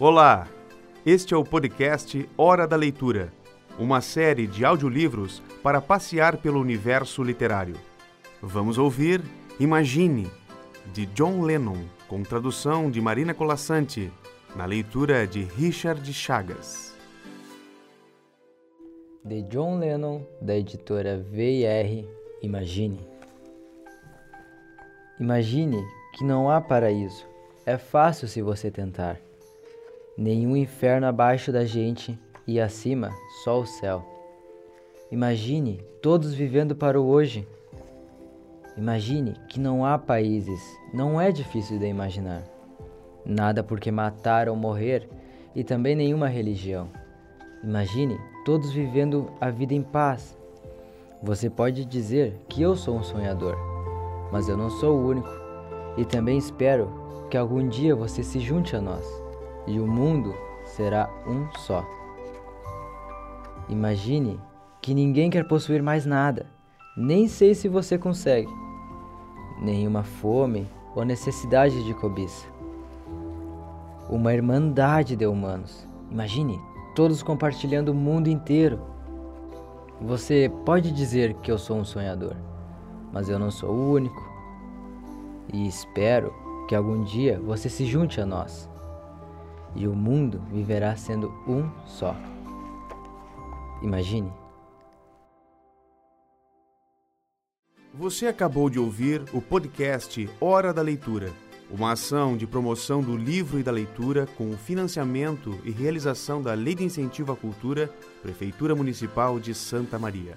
Olá! Este é o podcast Hora da Leitura, uma série de audiolivros para passear pelo universo literário. Vamos ouvir Imagine, de John Lennon, com tradução de Marina Colassante, na leitura de Richard Chagas. De John Lennon, da editora V&R, Imagine. Imagine que não há paraíso. É fácil se você tentar. Nenhum inferno abaixo da gente e acima só o céu. Imagine todos vivendo para o hoje. Imagine que não há países, não é difícil de imaginar. Nada porque matar ou morrer e também nenhuma religião. Imagine todos vivendo a vida em paz. Você pode dizer que eu sou um sonhador, mas eu não sou o único. E também espero que algum dia você se junte a nós e o mundo será um só. Imagine que ninguém quer possuir mais nada, nem sei se você consegue. Nenhuma fome ou necessidade de cobiça. Uma irmandade de humanos. Imagine todos compartilhando o mundo inteiro. Você pode dizer que eu sou um sonhador, mas eu não sou o único. E espero que algum dia você se junte a nós e o mundo viverá sendo um só. Imagine. Você acabou de ouvir o podcast Hora da Leitura, uma ação de promoção do livro e da leitura com o financiamento e realização da Lei de Incentivo à Cultura, Prefeitura Municipal de Santa Maria.